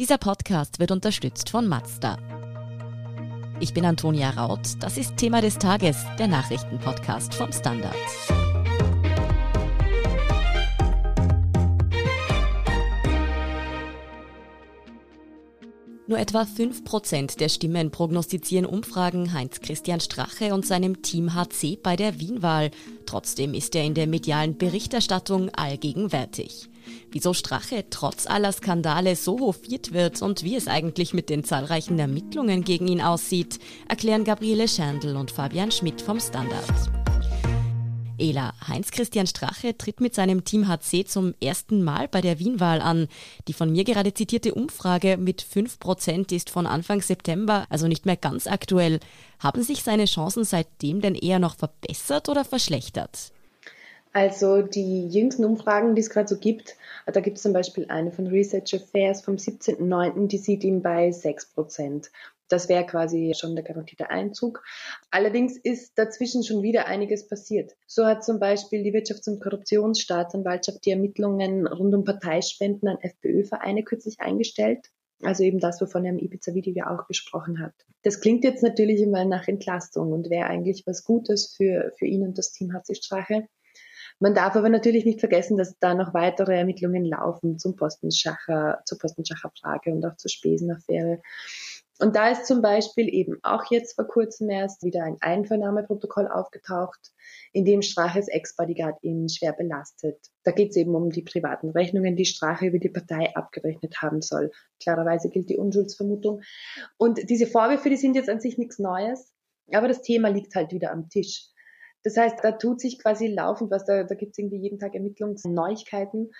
Dieser Podcast wird unterstützt von Mazda. Ich bin Antonia Raut. Das ist Thema des Tages, der Nachrichtenpodcast vom Standard. Nur etwa 5% der Stimmen prognostizieren Umfragen Heinz-Christian Strache und seinem Team HC bei der Wienwahl. Trotzdem ist er in der medialen Berichterstattung allgegenwärtig. Wieso Strache trotz aller Skandale so hofiert wird und wie es eigentlich mit den zahlreichen Ermittlungen gegen ihn aussieht, erklären Gabriele Scherndl und Fabian Schmidt vom Standard. Ela, Heinz-Christian Strache tritt mit seinem Team HC zum ersten Mal bei der Wienwahl an. Die von mir gerade zitierte Umfrage mit 5% ist von Anfang September, also nicht mehr ganz aktuell. Haben sich seine Chancen seitdem denn eher noch verbessert oder verschlechtert? Also die jüngsten Umfragen, die es gerade so gibt, da gibt es zum Beispiel eine von Research Affairs vom 17.09., die sieht ihn bei 6 Prozent. Das wäre quasi schon der garantierte Einzug. Allerdings ist dazwischen schon wieder einiges passiert. So hat zum Beispiel die Wirtschafts- und Korruptionsstaatsanwaltschaft die Ermittlungen rund um Parteispenden an FPÖ-Vereine kürzlich eingestellt. Also eben das, wovon er im Ibiza-Video ja auch gesprochen hat. Das klingt jetzt natürlich immer nach Entlastung und wäre eigentlich was Gutes für, für ihn und das Team HC Strache. Man darf aber natürlich nicht vergessen, dass da noch weitere Ermittlungen laufen zum Postenschacher, zur Postenschacher-Frage und auch zur Spesenaffäre. Und da ist zum Beispiel eben auch jetzt vor kurzem erst wieder ein Einvernahmeprotokoll aufgetaucht, in dem Straches Ex-Bodyguard ihn schwer belastet. Da geht es eben um die privaten Rechnungen, die Strache über die Partei abgerechnet haben soll. Klarerweise gilt die Unschuldsvermutung. Und diese Vorwürfe, die sind jetzt an sich nichts Neues, aber das Thema liegt halt wieder am Tisch. Das heißt, da tut sich quasi laufend was, da, da gibt es irgendwie jeden Tag Ermittlungsneuigkeiten.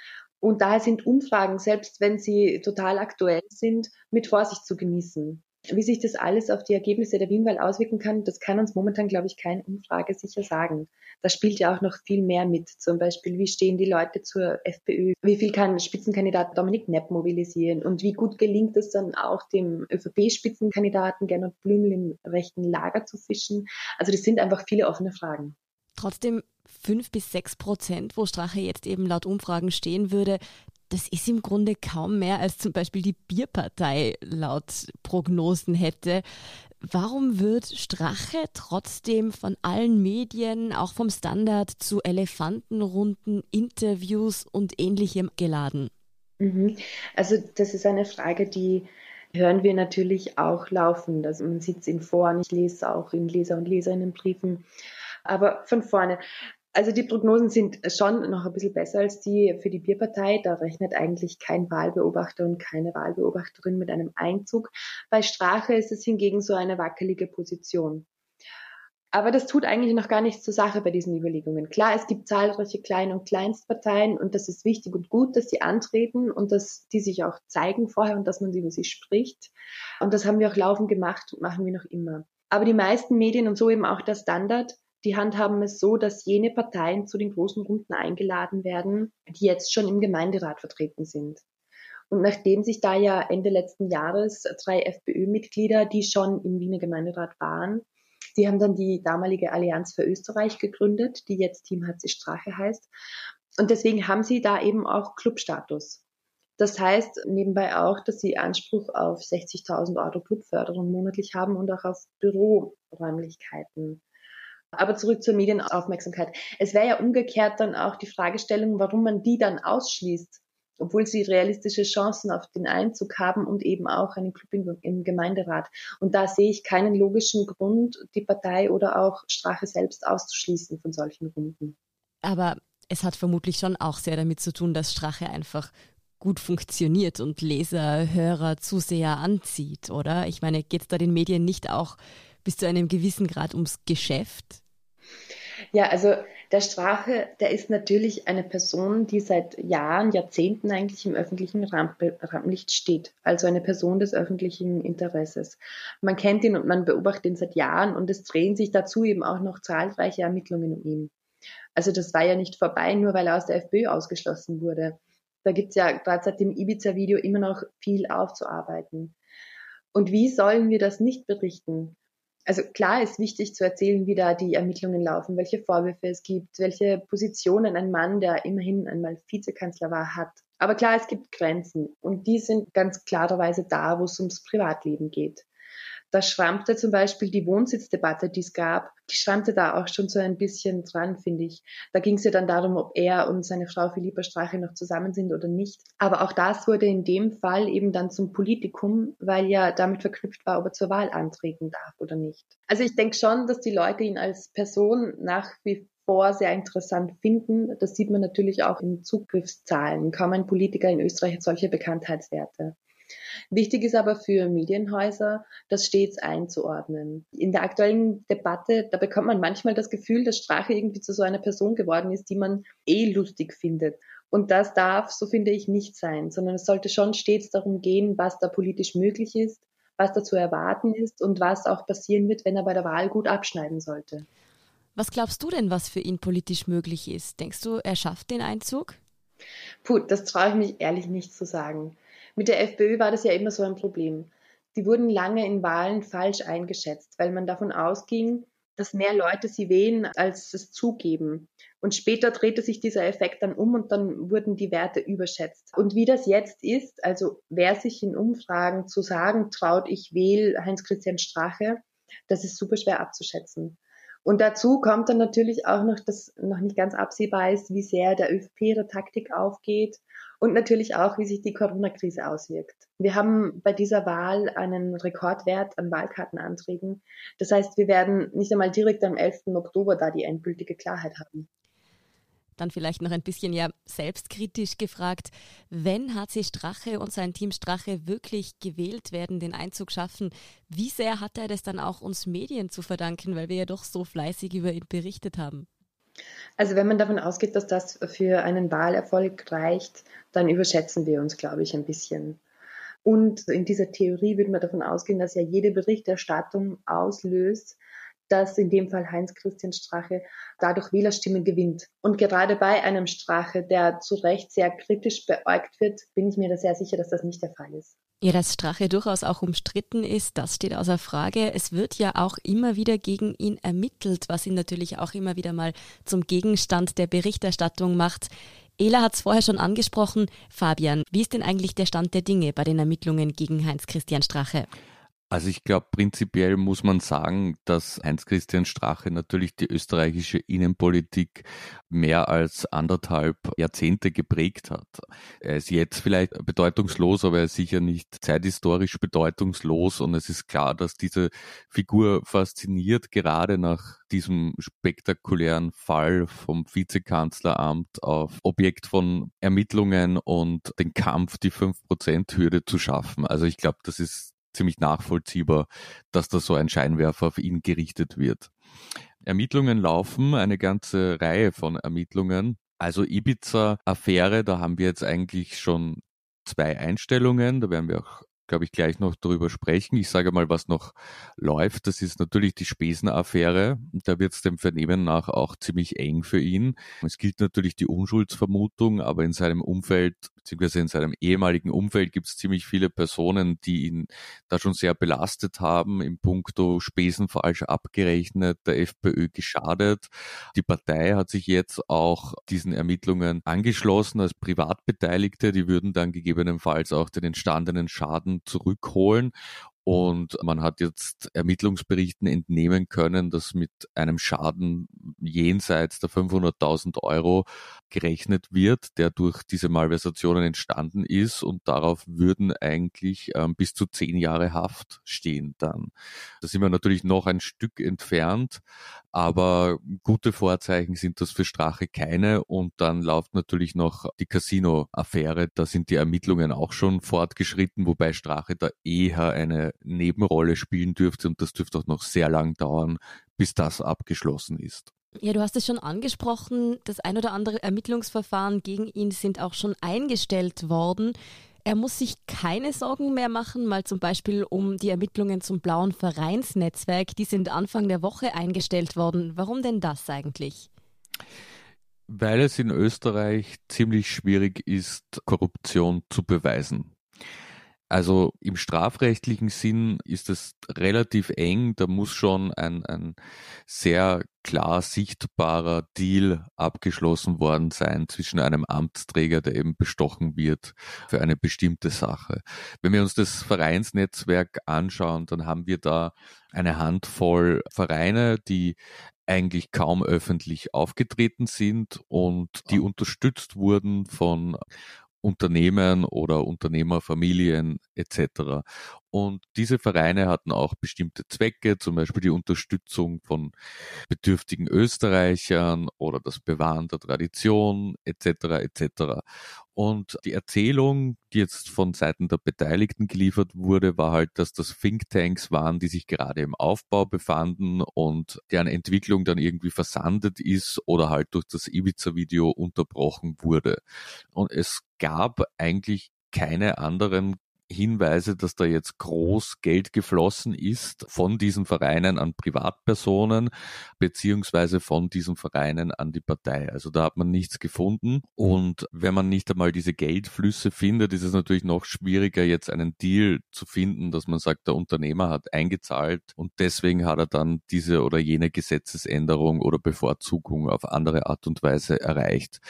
Und daher sind Umfragen, selbst wenn sie total aktuell sind, mit Vorsicht zu genießen. Wie sich das alles auf die Ergebnisse der Wienwahl auswirken kann, das kann uns momentan, glaube ich, keine Umfrage sicher sagen. Da spielt ja auch noch viel mehr mit. Zum Beispiel, wie stehen die Leute zur FPÖ? Wie viel kann Spitzenkandidat Dominik Nepp mobilisieren? Und wie gut gelingt es dann auch dem ÖVP-Spitzenkandidaten Gernot Blümel im rechten Lager zu fischen? Also das sind einfach viele offene Fragen. Trotzdem fünf bis sechs Prozent, wo Strache jetzt eben laut Umfragen stehen würde, das ist im Grunde kaum mehr, als zum Beispiel die Bierpartei laut Prognosen hätte. Warum wird Strache trotzdem von allen Medien, auch vom Standard, zu Elefantenrunden, Interviews und ähnlichem geladen? Mhm. Also das ist eine Frage, die hören wir natürlich auch laufend. Also man sieht es in Foren, ich lese auch in Leser- und Leserinnenbriefen. Aber von vorne, also die Prognosen sind schon noch ein bisschen besser als die für die Bierpartei. Da rechnet eigentlich kein Wahlbeobachter und keine Wahlbeobachterin mit einem Einzug. Bei Strache ist es hingegen so eine wackelige Position. Aber das tut eigentlich noch gar nichts zur Sache bei diesen Überlegungen. Klar, es gibt zahlreiche Klein- und Kleinstparteien und das ist wichtig und gut, dass sie antreten und dass die sich auch zeigen vorher und dass man über sie spricht. Und das haben wir auch laufend gemacht und machen wir noch immer. Aber die meisten Medien und so eben auch der Standard die handhaben es so, dass jene Parteien zu den großen Runden eingeladen werden, die jetzt schon im Gemeinderat vertreten sind. Und nachdem sich da ja Ende letzten Jahres drei FPÖ-Mitglieder, die schon im Wiener Gemeinderat waren, die haben dann die damalige Allianz für Österreich gegründet, die jetzt Team HC Strache heißt. Und deswegen haben sie da eben auch Clubstatus. Das heißt nebenbei auch, dass sie Anspruch auf 60.000 Euro Clubförderung monatlich haben und auch auf Büroräumlichkeiten. Aber zurück zur Medienaufmerksamkeit. Es wäre ja umgekehrt dann auch die Fragestellung, warum man die dann ausschließt, obwohl sie realistische Chancen auf den Einzug haben und eben auch einen Club im Gemeinderat. Und da sehe ich keinen logischen Grund, die Partei oder auch Strache selbst auszuschließen von solchen Runden. Aber es hat vermutlich schon auch sehr damit zu tun, dass Strache einfach gut funktioniert und Leser, Hörer, Zuseher anzieht, oder? Ich meine, geht es da den Medien nicht auch bis zu einem gewissen Grad ums Geschäft? Ja, also der Strache, der ist natürlich eine Person, die seit Jahren, Jahrzehnten eigentlich im öffentlichen Rampenlicht steht. Also eine Person des öffentlichen Interesses. Man kennt ihn und man beobachtet ihn seit Jahren und es drehen sich dazu eben auch noch zahlreiche Ermittlungen um ihn. Also das war ja nicht vorbei, nur weil er aus der FPÖ ausgeschlossen wurde. Da gibt's ja gerade seit dem Ibiza-Video immer noch viel aufzuarbeiten. Und wie sollen wir das nicht berichten? Also klar ist wichtig zu erzählen, wie da die Ermittlungen laufen, welche Vorwürfe es gibt, welche Positionen ein Mann, der immerhin einmal Vizekanzler war, hat. Aber klar, es gibt Grenzen und die sind ganz klarerweise da, wo es ums Privatleben geht. Da schrammte zum Beispiel die Wohnsitzdebatte, die es gab, die schrammte da auch schon so ein bisschen dran, finde ich. Da ging es ja dann darum, ob er und seine Frau Philippa Strache noch zusammen sind oder nicht. Aber auch das wurde in dem Fall eben dann zum Politikum, weil ja damit verknüpft war, ob er zur Wahl antreten darf oder nicht. Also ich denke schon, dass die Leute ihn als Person nach wie vor sehr interessant finden. Das sieht man natürlich auch in Zugriffszahlen. Kaum ein Politiker in Österreich hat solche Bekanntheitswerte. Wichtig ist aber für Medienhäuser, das stets einzuordnen. In der aktuellen Debatte, da bekommt man manchmal das Gefühl, dass Strache irgendwie zu so einer Person geworden ist, die man eh lustig findet. Und das darf, so finde ich, nicht sein, sondern es sollte schon stets darum gehen, was da politisch möglich ist, was da zu erwarten ist und was auch passieren wird, wenn er bei der Wahl gut abschneiden sollte. Was glaubst du denn, was für ihn politisch möglich ist? Denkst du, er schafft den Einzug? Puh, das traue ich mich ehrlich nicht zu sagen. Mit der FPÖ war das ja immer so ein Problem. Die wurden lange in Wahlen falsch eingeschätzt, weil man davon ausging, dass mehr Leute sie wählen, als es zugeben. Und später drehte sich dieser Effekt dann um und dann wurden die Werte überschätzt. Und wie das jetzt ist, also wer sich in Umfragen zu sagen traut, ich wähle Heinz-Christian Strache, das ist super schwer abzuschätzen. Und dazu kommt dann natürlich auch noch, dass noch nicht ganz absehbar ist, wie sehr der ÖVP ihre Taktik aufgeht und natürlich auch, wie sich die Corona-Krise auswirkt. Wir haben bei dieser Wahl einen Rekordwert an Wahlkartenanträgen. Das heißt, wir werden nicht einmal direkt am 11. Oktober da die endgültige Klarheit haben. Dann vielleicht noch ein bisschen ja selbstkritisch gefragt, wenn HC Strache und sein Team Strache wirklich gewählt werden, den Einzug schaffen, wie sehr hat er das dann auch uns Medien zu verdanken, weil wir ja doch so fleißig über ihn berichtet haben? Also wenn man davon ausgeht, dass das für einen Wahlerfolg reicht, dann überschätzen wir uns, glaube ich, ein bisschen. Und in dieser Theorie würde man davon ausgehen, dass ja jede Berichterstattung auslöst, dass in dem Fall Heinz-Christian Strache dadurch Wählerstimmen gewinnt. Und gerade bei einem Strache, der zu Recht sehr kritisch beäugt wird, bin ich mir da sehr sicher, dass das nicht der Fall ist. Ja, dass Strache durchaus auch umstritten ist, das steht außer Frage. Es wird ja auch immer wieder gegen ihn ermittelt, was ihn natürlich auch immer wieder mal zum Gegenstand der Berichterstattung macht. Ela hat es vorher schon angesprochen. Fabian, wie ist denn eigentlich der Stand der Dinge bei den Ermittlungen gegen Heinz-Christian Strache? Also ich glaube, prinzipiell muss man sagen, dass Heinz-Christian Strache natürlich die österreichische Innenpolitik mehr als anderthalb Jahrzehnte geprägt hat. Er ist jetzt vielleicht bedeutungslos, aber er ist sicher nicht zeithistorisch bedeutungslos und es ist klar, dass diese Figur fasziniert, gerade nach diesem spektakulären Fall vom Vizekanzleramt auf Objekt von Ermittlungen und den Kampf, die 5%-Hürde zu schaffen. Also ich glaube, das ist ziemlich nachvollziehbar, dass da so ein Scheinwerfer auf ihn gerichtet wird. Ermittlungen laufen, eine ganze Reihe von Ermittlungen. Also Ibiza-Affäre, da haben wir jetzt eigentlich schon zwei Einstellungen, da werden wir auch glaube ich, gleich noch darüber sprechen. Ich sage mal, was noch läuft. Das ist natürlich die Spesenaffäre. Da wird es dem Vernehmen nach auch ziemlich eng für ihn. Es gilt natürlich die Unschuldsvermutung, aber in seinem Umfeld, beziehungsweise in seinem ehemaligen Umfeld gibt es ziemlich viele Personen, die ihn da schon sehr belastet haben, im Punkto Spesen falsch abgerechnet, der FPÖ geschadet. Die Partei hat sich jetzt auch diesen Ermittlungen angeschlossen als Privatbeteiligte. Die würden dann gegebenenfalls auch den entstandenen Schaden zurückholen. Und man hat jetzt Ermittlungsberichten entnehmen können, dass mit einem Schaden jenseits der 500.000 Euro gerechnet wird, der durch diese Malversationen entstanden ist. Und darauf würden eigentlich ähm, bis zu zehn Jahre Haft stehen dann. Da sind wir natürlich noch ein Stück entfernt, aber gute Vorzeichen sind das für Strache keine. Und dann läuft natürlich noch die Casino-Affäre. Da sind die Ermittlungen auch schon fortgeschritten, wobei Strache da eher eine Nebenrolle spielen dürfte und das dürfte auch noch sehr lang dauern, bis das abgeschlossen ist. Ja, du hast es schon angesprochen, das ein oder andere Ermittlungsverfahren gegen ihn sind auch schon eingestellt worden. Er muss sich keine Sorgen mehr machen, mal zum Beispiel um die Ermittlungen zum blauen Vereinsnetzwerk. Die sind Anfang der Woche eingestellt worden. Warum denn das eigentlich? Weil es in Österreich ziemlich schwierig ist, Korruption zu beweisen. Also im strafrechtlichen Sinn ist es relativ eng. Da muss schon ein, ein sehr klar sichtbarer Deal abgeschlossen worden sein zwischen einem Amtsträger, der eben bestochen wird für eine bestimmte Sache. Wenn wir uns das Vereinsnetzwerk anschauen, dann haben wir da eine Handvoll Vereine, die eigentlich kaum öffentlich aufgetreten sind und die unterstützt wurden von Unternehmen oder Unternehmerfamilien etc. Und diese Vereine hatten auch bestimmte Zwecke, zum Beispiel die Unterstützung von bedürftigen Österreichern oder das Bewahren der Tradition etc. etc. Und die Erzählung, die jetzt von Seiten der Beteiligten geliefert wurde, war halt, dass das Thinktanks waren, die sich gerade im Aufbau befanden und deren Entwicklung dann irgendwie versandet ist oder halt durch das Ibiza-Video unterbrochen wurde. Und es gab eigentlich keine anderen Hinweise, dass da jetzt groß Geld geflossen ist von diesen Vereinen an Privatpersonen beziehungsweise von diesen Vereinen an die Partei. Also da hat man nichts gefunden. Und wenn man nicht einmal diese Geldflüsse findet, ist es natürlich noch schwieriger, jetzt einen Deal zu finden, dass man sagt, der Unternehmer hat eingezahlt und deswegen hat er dann diese oder jene Gesetzesänderung oder Bevorzugung auf andere Art und Weise erreicht.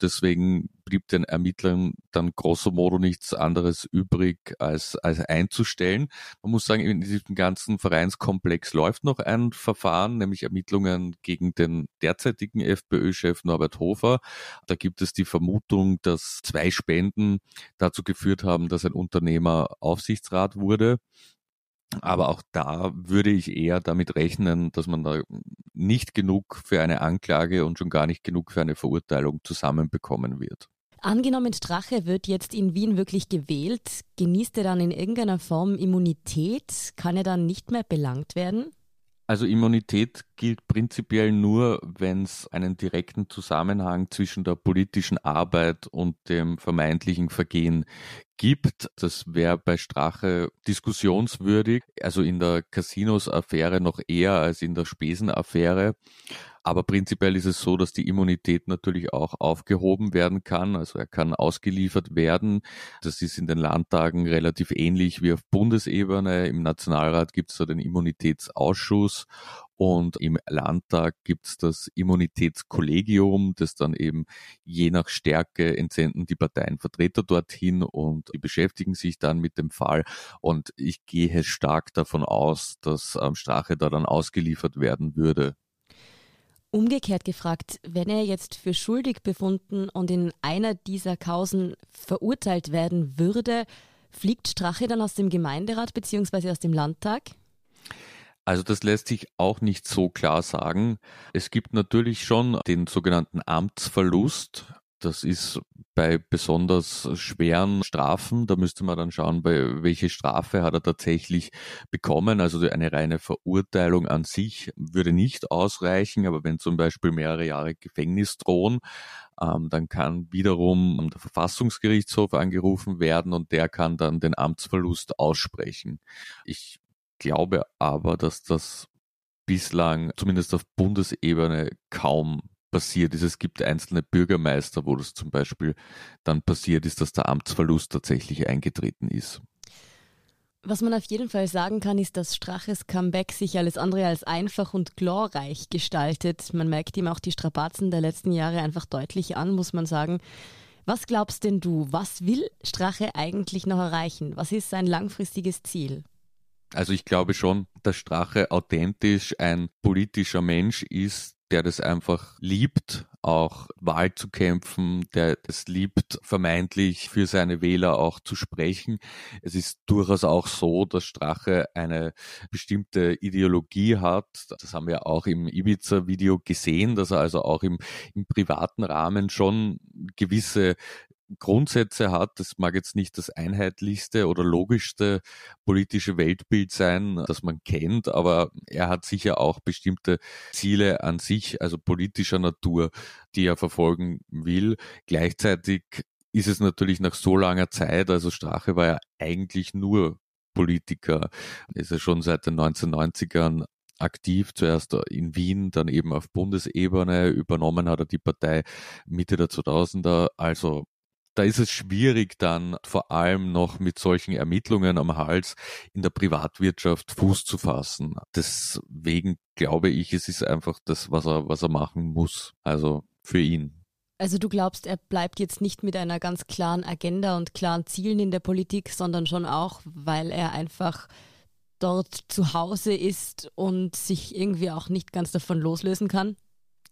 Deswegen blieb den Ermittlern dann grosso modo nichts anderes übrig, als, als einzustellen. Man muss sagen, in diesem ganzen Vereinskomplex läuft noch ein Verfahren, nämlich Ermittlungen gegen den derzeitigen FPÖ-Chef Norbert Hofer. Da gibt es die Vermutung, dass zwei Spenden dazu geführt haben, dass ein Unternehmer Aufsichtsrat wurde. Aber auch da würde ich eher damit rechnen, dass man da nicht genug für eine Anklage und schon gar nicht genug für eine Verurteilung zusammenbekommen wird. Angenommen, Strache wird jetzt in Wien wirklich gewählt, genießt er dann in irgendeiner Form Immunität? Kann er dann nicht mehr belangt werden? Also Immunität gilt prinzipiell nur, wenn es einen direkten Zusammenhang zwischen der politischen Arbeit und dem vermeintlichen Vergehen gibt. Das wäre bei Strache diskussionswürdig, also in der Casinos-Affäre noch eher als in der Spesen-Affäre. Aber prinzipiell ist es so, dass die Immunität natürlich auch aufgehoben werden kann. Also er kann ausgeliefert werden. Das ist in den Landtagen relativ ähnlich wie auf Bundesebene. Im Nationalrat gibt es da den Immunitätsausschuss und im Landtag gibt es das Immunitätskollegium, das dann eben je nach Stärke entsenden die Parteien Vertreter dorthin und die beschäftigen sich dann mit dem Fall. Und ich gehe stark davon aus, dass ähm, Strache da dann ausgeliefert werden würde. Umgekehrt gefragt, wenn er jetzt für schuldig befunden und in einer dieser Kausen verurteilt werden würde, fliegt Strache dann aus dem Gemeinderat bzw. aus dem Landtag? Also das lässt sich auch nicht so klar sagen. Es gibt natürlich schon den sogenannten Amtsverlust. Das ist bei besonders schweren Strafen, da müsste man dann schauen, bei welche Strafe hat er tatsächlich bekommen. Also eine reine Verurteilung an sich würde nicht ausreichen, aber wenn zum Beispiel mehrere Jahre Gefängnis drohen, ähm, dann kann wiederum der Verfassungsgerichtshof angerufen werden und der kann dann den Amtsverlust aussprechen. Ich glaube aber, dass das bislang zumindest auf Bundesebene kaum passiert ist. Es gibt einzelne Bürgermeister, wo das zum Beispiel dann passiert ist, dass der Amtsverlust tatsächlich eingetreten ist. Was man auf jeden Fall sagen kann, ist, dass Straches Comeback sich alles andere als einfach und glorreich gestaltet. Man merkt ihm auch die Strapazen der letzten Jahre einfach deutlich an, muss man sagen. Was glaubst denn du, was will Strache eigentlich noch erreichen? Was ist sein langfristiges Ziel? Also ich glaube schon, dass Strache authentisch ein politischer Mensch ist, der das einfach liebt, auch Wahl zu kämpfen, der das liebt, vermeintlich für seine Wähler auch zu sprechen. Es ist durchaus auch so, dass Strache eine bestimmte Ideologie hat. Das haben wir auch im Ibiza-Video gesehen, dass er also auch im, im privaten Rahmen schon gewisse Grundsätze hat. Das mag jetzt nicht das einheitlichste oder logischste politische Weltbild sein, das man kennt, aber er hat sicher auch bestimmte Ziele an sich, also politischer Natur, die er verfolgen will. Gleichzeitig ist es natürlich nach so langer Zeit, also Strache war ja eigentlich nur Politiker, ist er schon seit den 1990ern aktiv, zuerst in Wien, dann eben auf Bundesebene, übernommen hat er die Partei Mitte der 2000er, also da ist es schwierig dann vor allem noch mit solchen Ermittlungen am Hals in der Privatwirtschaft Fuß zu fassen. Deswegen glaube ich, es ist einfach das, was er, was er machen muss. Also für ihn. Also du glaubst, er bleibt jetzt nicht mit einer ganz klaren Agenda und klaren Zielen in der Politik, sondern schon auch, weil er einfach dort zu Hause ist und sich irgendwie auch nicht ganz davon loslösen kann?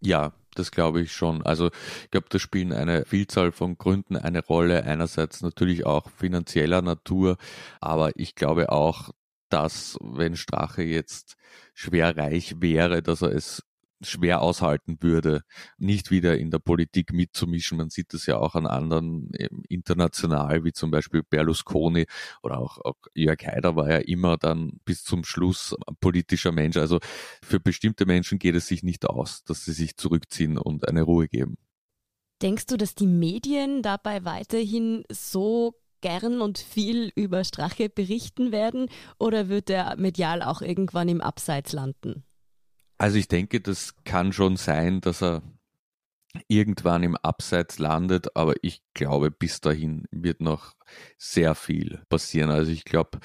Ja, das glaube ich schon. Also ich glaube, da spielen eine Vielzahl von Gründen eine Rolle. Einerseits natürlich auch finanzieller Natur, aber ich glaube auch, dass wenn Strache jetzt schwer reich wäre, dass er es schwer aushalten würde, nicht wieder in der Politik mitzumischen. Man sieht das ja auch an anderen international, wie zum Beispiel Berlusconi oder auch, auch Jörg Haider war ja immer dann bis zum Schluss politischer Mensch. Also für bestimmte Menschen geht es sich nicht aus, dass sie sich zurückziehen und eine Ruhe geben. Denkst du, dass die Medien dabei weiterhin so gern und viel über Strache berichten werden oder wird er medial auch irgendwann im Abseits landen? Also ich denke, das kann schon sein, dass er irgendwann im Abseits landet, aber ich glaube, bis dahin wird noch sehr viel passieren. Also ich glaube,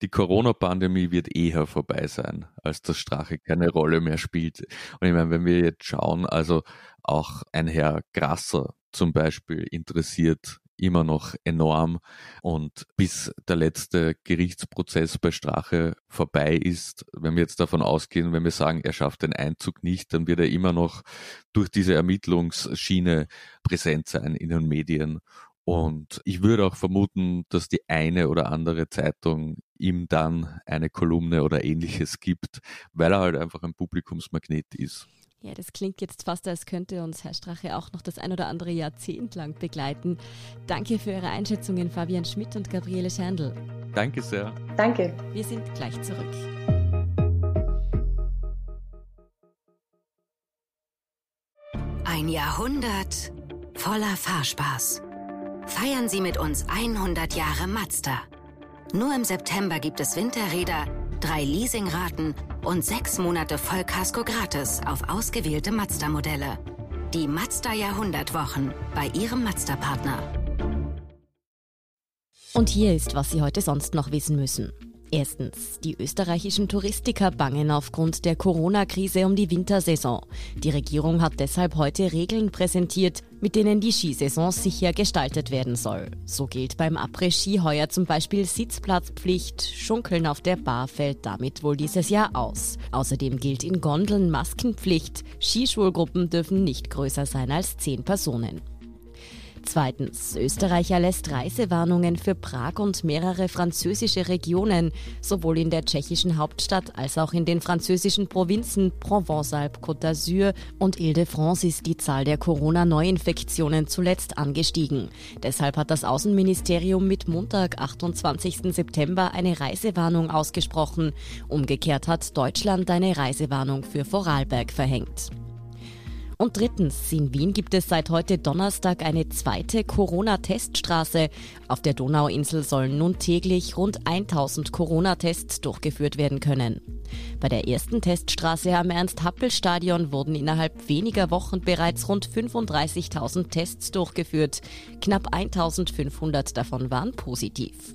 die Corona-Pandemie wird eher vorbei sein, als dass Strache keine Rolle mehr spielt. Und ich meine, wenn wir jetzt schauen, also auch ein Herr Grasser zum Beispiel interessiert immer noch enorm. Und bis der letzte Gerichtsprozess bei Strache vorbei ist, wenn wir jetzt davon ausgehen, wenn wir sagen, er schafft den Einzug nicht, dann wird er immer noch durch diese Ermittlungsschiene präsent sein in den Medien. Und ich würde auch vermuten, dass die eine oder andere Zeitung ihm dann eine Kolumne oder ähnliches gibt, weil er halt einfach ein Publikumsmagnet ist. Ja, das klingt jetzt fast, als könnte uns Herr Strache auch noch das ein oder andere Jahrzehnt lang begleiten. Danke für Ihre Einschätzungen, Fabian Schmidt und Gabriele Scherndl. Danke sehr. Danke. Wir sind gleich zurück. Ein Jahrhundert voller Fahrspaß. Feiern Sie mit uns 100 Jahre Mazda. Nur im September gibt es Winterräder, drei Leasingraten und sechs Monate Vollkasko gratis auf ausgewählte Mazda-Modelle. Die Mazda Jahrhundertwochen bei Ihrem Mazda-Partner. Und hier ist, was Sie heute sonst noch wissen müssen. Erstens, die österreichischen Touristiker bangen aufgrund der Corona-Krise um die Wintersaison. Die Regierung hat deshalb heute Regeln präsentiert, mit denen die Skisaison sicher gestaltet werden soll. So gilt beim Après-Ski heuer zum Beispiel Sitzplatzpflicht, Schunkeln auf der Bar fällt damit wohl dieses Jahr aus. Außerdem gilt in Gondeln Maskenpflicht, Skischulgruppen dürfen nicht größer sein als zehn Personen. Zweitens, Österreich erlässt Reisewarnungen für Prag und mehrere französische Regionen, sowohl in der tschechischen Hauptstadt als auch in den französischen Provinzen Provence-Alpes, Côte d'Azur und Ile-de-France ist die Zahl der Corona-Neuinfektionen zuletzt angestiegen. Deshalb hat das Außenministerium mit Montag, 28. September, eine Reisewarnung ausgesprochen. Umgekehrt hat Deutschland eine Reisewarnung für Vorarlberg verhängt. Und drittens, in Wien gibt es seit heute Donnerstag eine zweite Corona-Teststraße. Auf der Donauinsel sollen nun täglich rund 1000 Corona-Tests durchgeführt werden können. Bei der ersten Teststraße am Ernst-Happel-Stadion wurden innerhalb weniger Wochen bereits rund 35.000 Tests durchgeführt. Knapp 1500 davon waren positiv.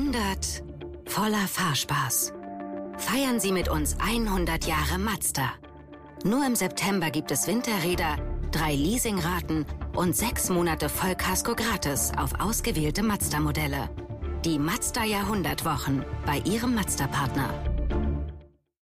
Ein Jahrhundert voller Fahrspaß. Feiern Sie mit uns 100 Jahre Mazda. Nur im September gibt es Winterräder, drei Leasingraten und sechs Monate Vollkasko gratis auf ausgewählte Mazda-Modelle. Die Mazda Jahrhundertwochen bei Ihrem Mazda-Partner.